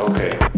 okay.